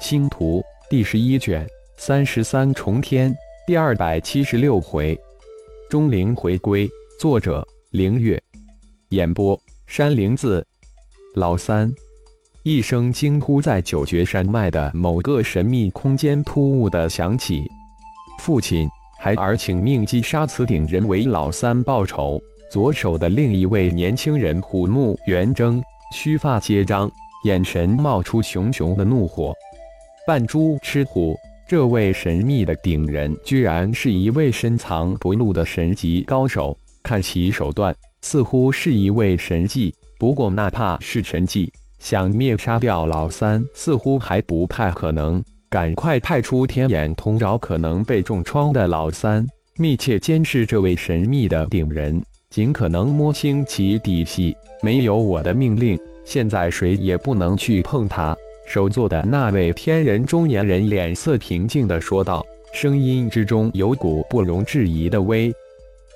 星图第十一卷三十三重天第二百七十六回，钟灵回归。作者：凌月。演播：山灵子。老三一声惊呼在九绝山脉的某个神秘空间突兀的响起。父亲，孩儿请命击杀此顶人为老三报仇。左手的另一位年轻人虎目圆睁，须发皆张，眼神冒出熊熊的怒火。扮猪吃虎，这位神秘的顶人居然是一位深藏不露的神级高手。看其手段，似乎是一位神技。不过，哪怕是神技，想灭杀掉老三，似乎还不太可能。赶快派出天眼通，找可能被重创的老三，密切监视这位神秘的顶人，尽可能摸清其底细。没有我的命令，现在谁也不能去碰他。首座的那位天人中年人脸色平静地说道，声音之中有股不容置疑的威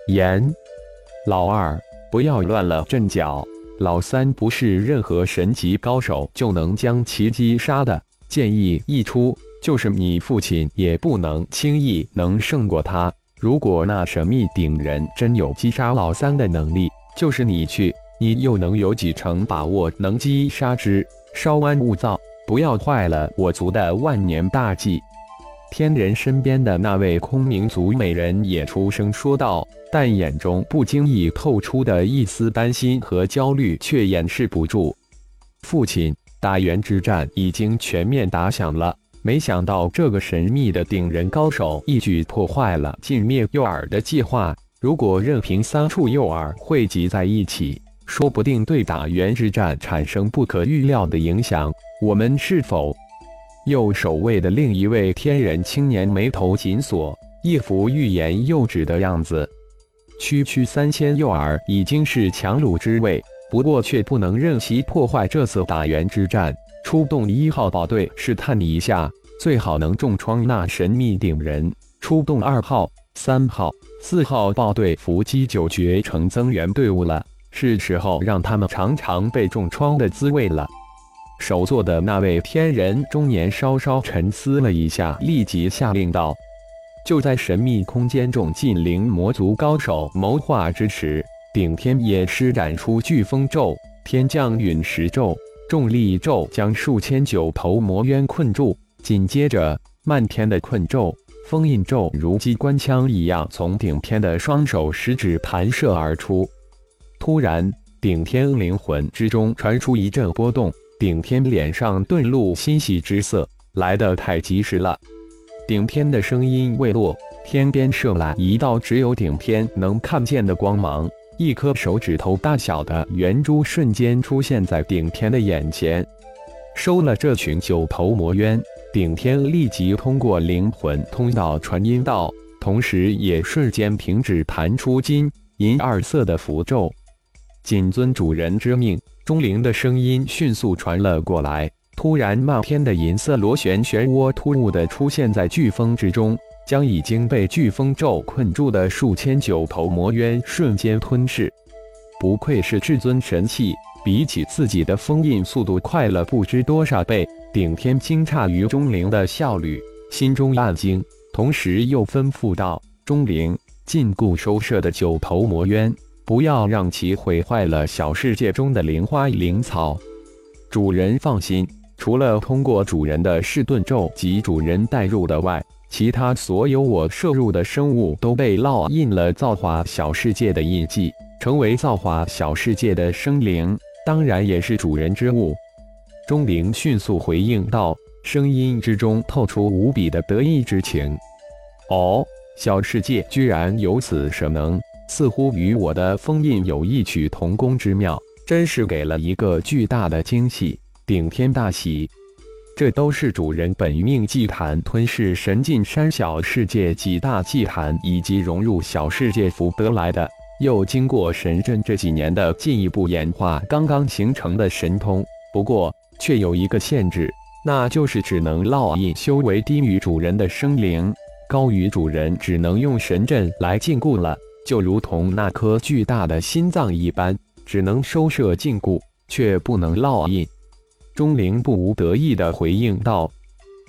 严。老二，不要乱了阵脚。老三不是任何神级高手就能将其击杀的。建议一出，就是你父亲也不能轻易能胜过他。如果那神秘顶人真有击杀老三的能力，就是你去，你又能有几成把握能击杀之？稍安勿躁。不要坏了我族的万年大计！天人身边的那位空明族美人也出声说道，但眼中不经意透出的一丝担心和焦虑却掩饰不住。父亲，大元之战已经全面打响了，没想到这个神秘的顶人高手一举破坏了尽灭诱饵的计划。如果任凭三处诱饵汇集在一起，说不定对打元之战产生不可预料的影响。我们是否？右守卫的另一位天人青年眉头紧锁，一副欲言又止的样子。区区三千诱饵已经是强弩之位，不过却不能任其破坏这次打援之战。出动一号宝队试探一下，最好能重创那神秘顶人。出动二号、三号、四号豹队伏击九绝城增援队伍了，是时候让他们尝尝被重创的滋味了。首座的那位天人中年稍稍沉思了一下，立即下令道：“就在神秘空间中，近灵魔族高手谋划之时，顶天也施展出飓风咒、天降陨石咒、重力咒，将数千九头魔渊困住。紧接着，漫天的困咒、封印咒如机关枪一样从顶天的双手食指弹射而出。突然，顶天灵魂之中传出一阵波动。”顶天脸上顿露欣喜之色，来得太及时了。顶天的声音未落，天边射来一道只有顶天能看见的光芒，一颗手指头大小的圆珠瞬间出现在顶天的眼前。收了这群九头魔渊，顶天立即通过灵魂通道传音道，同时也瞬间停止弹出金银二色的符咒。谨遵主人之命。钟灵的声音迅速传了过来。突然，漫天的银色螺旋漩涡突兀地出现在飓风之中，将已经被飓风咒困住的数千九头魔渊瞬间吞噬。不愧是至尊神器，比起自己的封印速度快了不知多少倍。顶天惊诧于钟灵的效率，心中暗惊，同时又吩咐道：“钟灵，禁锢收摄的九头魔渊。”不要让其毁坏了小世界中的灵花灵草。主人放心，除了通过主人的噬盾咒及主人带入的外，其他所有我摄入的生物都被烙印了造化小世界的印记，成为造化小世界的生灵，当然也是主人之物。钟灵迅速回应道，声音之中透出无比的得意之情。哦，小世界居然有此神能！似乎与我的封印有异曲同工之妙，真是给了一个巨大的惊喜！顶天大喜，这都是主人本命祭坛吞噬神境山小世界几大祭坛，以及融入小世界符得来的，又经过神阵这几年的进一步演化，刚刚形成的神通。不过，却有一个限制，那就是只能烙印修为低于主人的生灵，高于主人只能用神阵来禁锢了。就如同那颗巨大的心脏一般，只能收摄禁锢，却不能烙印。钟灵不无得意地回应道：“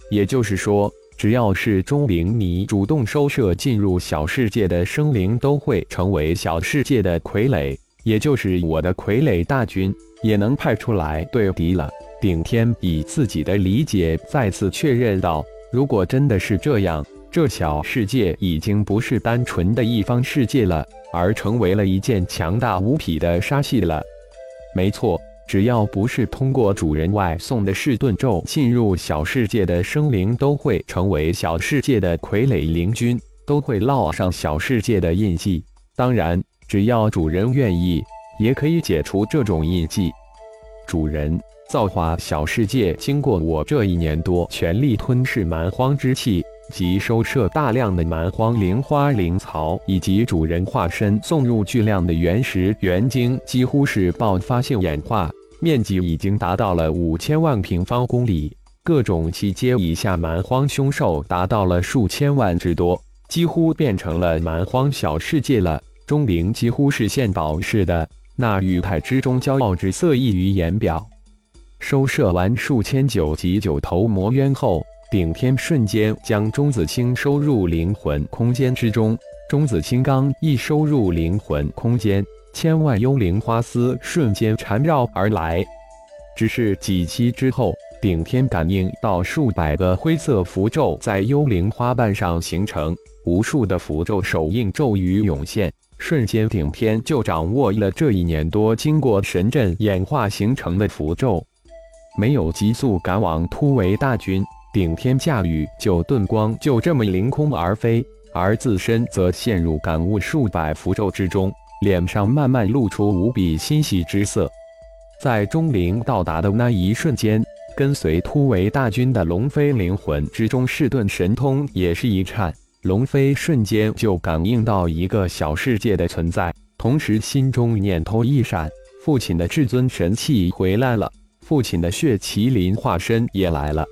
也就是说，只要是钟灵你主动收摄进入小世界的生灵，都会成为小世界的傀儡，也就是我的傀儡大军也能派出来对敌了。顶天以自己的理解再次确认道：“如果真的是这样，这小世界已经不是单纯的一方世界了，而成为了一件强大无匹的杀器了。”没错。只要不是通过主人外送的噬盾咒进入小世界的生灵，都会成为小世界的傀儡灵君，都会烙上小世界的印记。当然，只要主人愿意，也可以解除这种印记。主人造化小世界，经过我这一年多全力吞噬蛮荒之气及收摄大量的蛮荒灵花灵草，以及主人化身送入巨量的原石原晶，几乎是爆发性演化。面积已经达到了五千万平方公里，各种七阶以下蛮荒凶兽达到了数千万之多，几乎变成了蛮荒小世界了。钟灵几乎是献宝似的，那玉态之中骄傲之色溢于言表。收摄完数千九级九头魔渊后，顶天瞬间将钟子清收入灵魂空间之中。钟子清刚一收入灵魂空间。千万幽灵花丝瞬间缠绕而来，只是几期之后，顶天感应到数百个灰色符咒在幽灵花瓣上形成，无数的符咒手印咒语涌现，瞬间顶天就掌握了这一年多经过神阵演化形成的符咒。没有急速赶往突围大军，顶天驾驭九遁光就这么凌空而飞，而自身则陷入感悟数百符咒之中。脸上慢慢露出无比欣喜之色，在钟灵到达的那一瞬间，跟随突围大军的龙飞灵魂之中噬遁神通也是一颤，龙飞瞬间就感应到一个小世界的存在，同时心中念头一闪，父亲的至尊神器回来了，父亲的血麒麟化身也来了。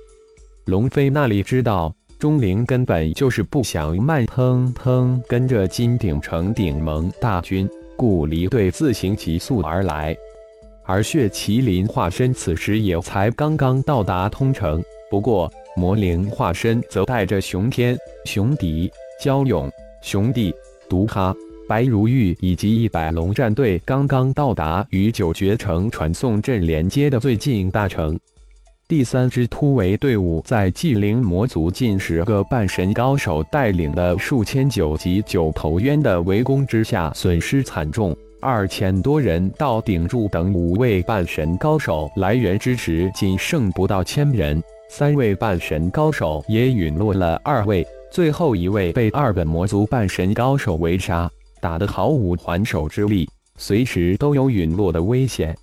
龙飞那里知道。钟灵根本就是不想慢腾腾跟着金鼎城顶盟大军故离队自行急速而来，而血麒麟化身此时也才刚刚到达通城。不过魔灵化身则带着熊天、熊迪、焦勇、熊帝、毒哈、白如玉以及一百龙战队刚刚到达与九绝城传送阵连接的最近大城。第三支突围队伍在纪灵魔族近十个半神高手带领的数千九级九头渊的围攻之下，损失惨重，二千多人到顶柱等五位半神高手来援之时，仅剩不到千人，三位半神高手也陨落了二位，最后一位被二本魔族半神高手围杀，打得毫无还手之力，随时都有陨落的危险。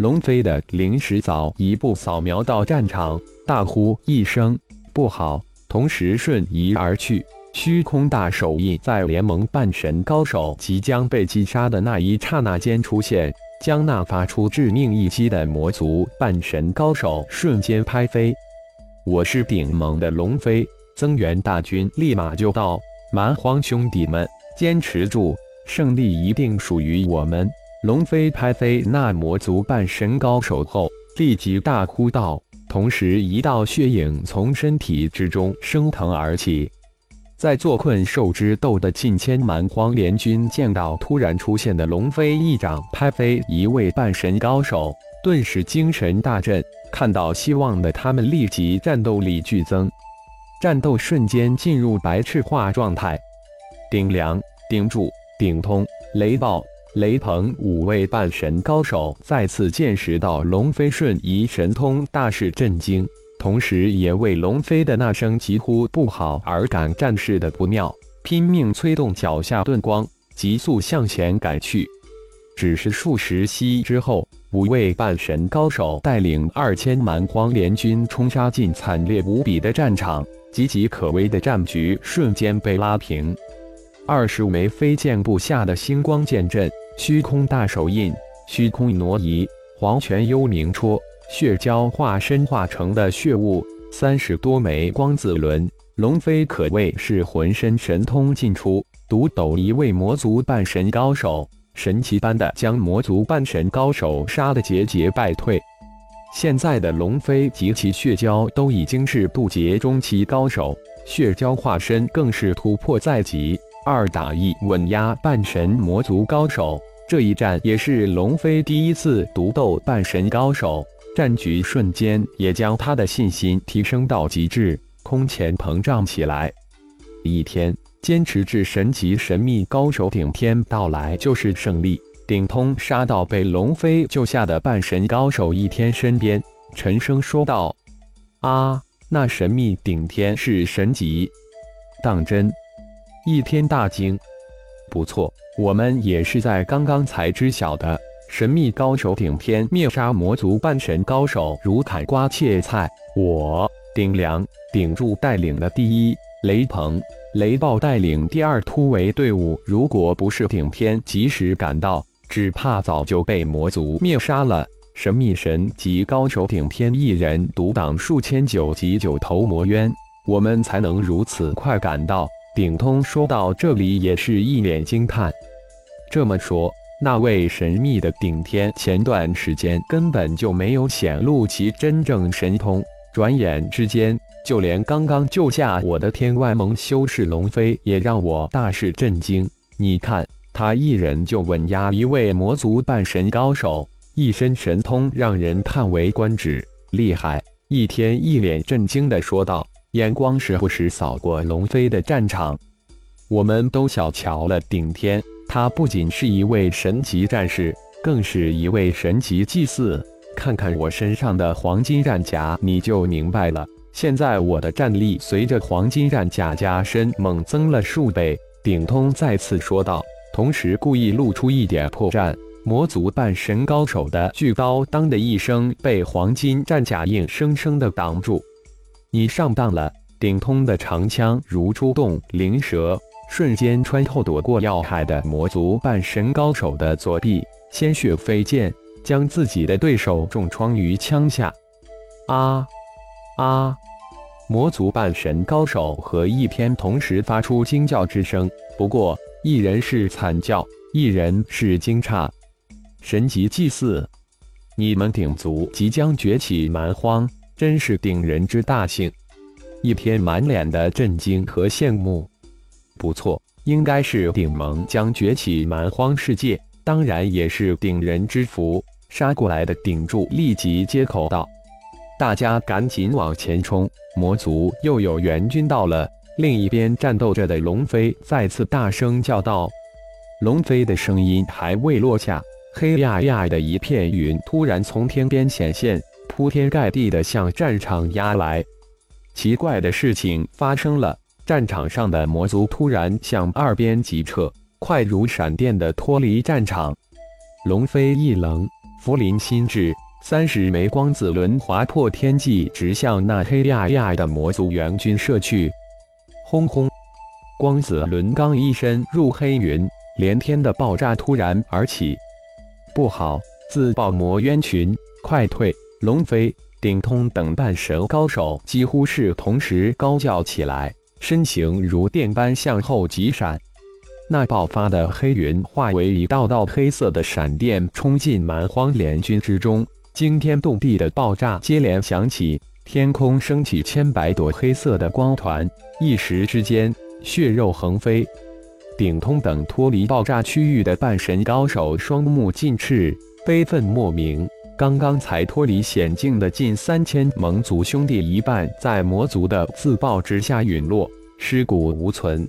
龙飞的灵石早一步扫描到战场，大呼一声“不好”，同时瞬移而去。虚空大手印在联盟半神高手即将被击杀的那一刹那间出现，将那发出致命一击的魔族半神高手瞬间拍飞。我是顶盟的龙飞，增援大军立马就到。蛮荒兄弟们，坚持住，胜利一定属于我们！龙飞拍飞那魔族半神高手后，立即大呼道，同时一道血影从身体之中升腾而起。在坐困兽之斗的近千蛮荒联军见到突然出现的龙飞一掌拍飞一位半神高手，顿时精神大振。看到希望的他们立即战斗力剧增，战斗瞬间进入白炽化状态。顶梁、顶柱、顶通、雷暴。雷鹏五位半神高手再次见识到龙飞瞬移神通，大是震惊，同时也为龙飞的那声疾呼不好而感战事的不妙，拼命催动脚下盾光，急速向前赶去。只是数十息之后，五位半神高手带领二千蛮荒联军冲杀进惨烈无比的战场，岌岌可危的战局瞬间被拉平。二十枚飞剑布下的星光剑阵。虚空大手印，虚空挪移，黄泉幽冥戳，血蛟化身化成的血雾，三十多枚光子轮，龙飞可谓是浑身神通尽出，独斗一位魔族半神高手，神奇般的将魔族半神高手杀得节节败退。现在的龙飞及其血蛟都已经是渡劫中期高手，血蛟化身更是突破在即，二打一稳压半神魔族高手。这一战也是龙飞第一次独斗半神高手，战局瞬间也将他的信心提升到极致，空前膨胀起来。一天坚持至神级神秘高手顶天到来就是胜利。顶通杀到被龙飞救下的半神高手一天身边，沉声说道：“啊，那神秘顶天是神级？当真？”一天大惊：“不错，我们也是在刚刚才知晓的。神秘高手顶天灭杀魔族半神高手，如砍瓜切菜。我顶梁、顶柱带领的第一，雷鹏、雷暴带领第二突围队伍，如果不是顶天及时赶到。”只怕早就被魔族灭杀了。神秘神级高手顶天一人独挡数千九级九头魔渊，我们才能如此快赶到。顶通说到这里也是一脸惊叹。这么说，那位神秘的顶天前段时间根本就没有显露其真正神通，转眼之间，就连刚刚救下我的天外盟修士龙飞也让我大是震惊。你看。他一人就稳压一位魔族半神高手，一身神通让人叹为观止，厉害！一天一脸震惊地说道，眼光时不时扫过龙飞的战场。我们都小瞧了顶天，他不仅是一位神级战士，更是一位神级祭祀。看看我身上的黄金战甲，你就明白了。现在我的战力随着黄金战甲加身猛增了数倍。顶通再次说道。同时故意露出一点破绽，魔族半神高手的巨刀当的一声被黄金战甲硬生生的挡住。你上当了！顶通的长枪如出动灵蛇，瞬间穿透躲过要害的魔族半神高手的左臂，鲜血飞溅，将自己的对手重创于枪下。啊啊！魔族半神高手和一天同时发出惊叫之声，不过。一人是惨叫，一人是惊诧。神级祭祀，你们鼎族即将崛起蛮荒，真是鼎人之大幸。一天满脸的震惊和羡慕。不错，应该是鼎盟将崛起蛮荒世界，当然也是鼎人之福。杀过来的鼎柱立即接口道：“大家赶紧往前冲！魔族又有援军到了。”另一边战斗着的龙飞再次大声叫道：“龙飞的声音还未落下，黑压压的一片云突然从天边显现，铺天盖地的向战场压来。奇怪的事情发生了，战场上的魔族突然向二边急撤，快如闪电的脱离战场。龙飞一愣，福临心智，三十枚光子轮划破天际，直向那黑压压的魔族援军射去。轰轰！光子轮刚一伸入黑云，连天的爆炸突然而起。不好！自爆魔渊群，快退！龙飞、顶通等半神高手几乎是同时高叫起来，身形如电般向后急闪。那爆发的黑云化为一道道黑色的闪电，冲进蛮荒联军之中，惊天动地的爆炸接连响起。天空升起千百朵黑色的光团，一时之间血肉横飞。顶通等脱离爆炸区域的半神高手双目尽赤，悲愤莫名。刚刚才脱离险境的近三千蒙族兄弟，一半在魔族的自爆之下陨落，尸骨无存。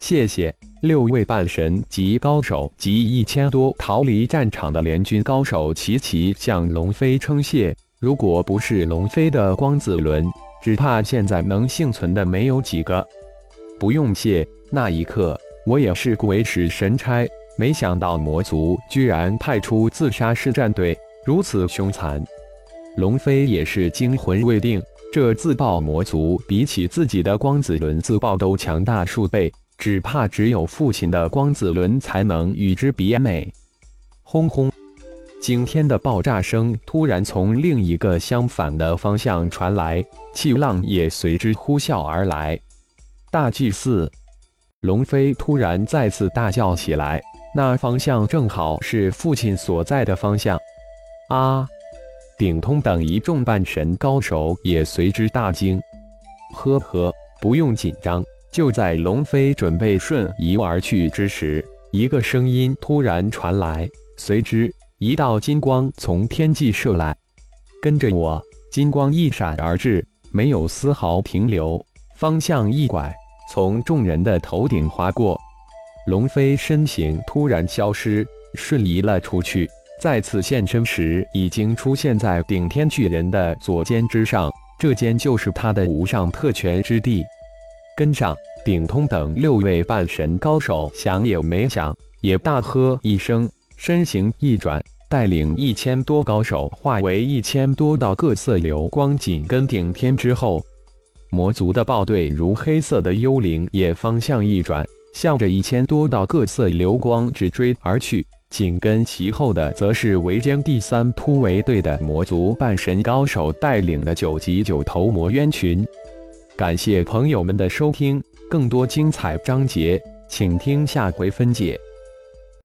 谢谢六位半神级高手及一千多逃离战场的联军高手齐齐向龙飞称谢。如果不是龙飞的光子轮，只怕现在能幸存的没有几个。不用谢。那一刻，我也是鬼使神差，没想到魔族居然派出自杀式战队，如此凶残。龙飞也是惊魂未定，这自爆魔族比起自己的光子轮自爆都强大数倍，只怕只有父亲的光子轮才能与之比美。轰轰！惊天的爆炸声突然从另一个相反的方向传来，气浪也随之呼啸而来。大祭司龙飞突然再次大叫起来，那方向正好是父亲所在的方向。啊！顶通等一众半神高手也随之大惊。呵呵，不用紧张。就在龙飞准备瞬移而去之时，一个声音突然传来，随之一道金光从天际射来，跟着我。金光一闪而至，没有丝毫停留，方向一拐，从众人的头顶划过。龙飞身形突然消失，瞬移了出去，再次现身时，已经出现在顶天巨人的左肩之上。这间就是他的无上特权之地。跟上，顶通等六位半神高手想也没想，也大喝一声，身形一转，带领一千多高手化为一千多道各色流光，紧跟顶天之后。魔族的暴队如黑色的幽灵也方向一转，向着一千多道各色流光直追而去。紧跟其后的，则是围歼第三突围队的魔族半神高手带领的九级九头魔渊群。感谢朋友们的收听，更多精彩章节，请听下回分解。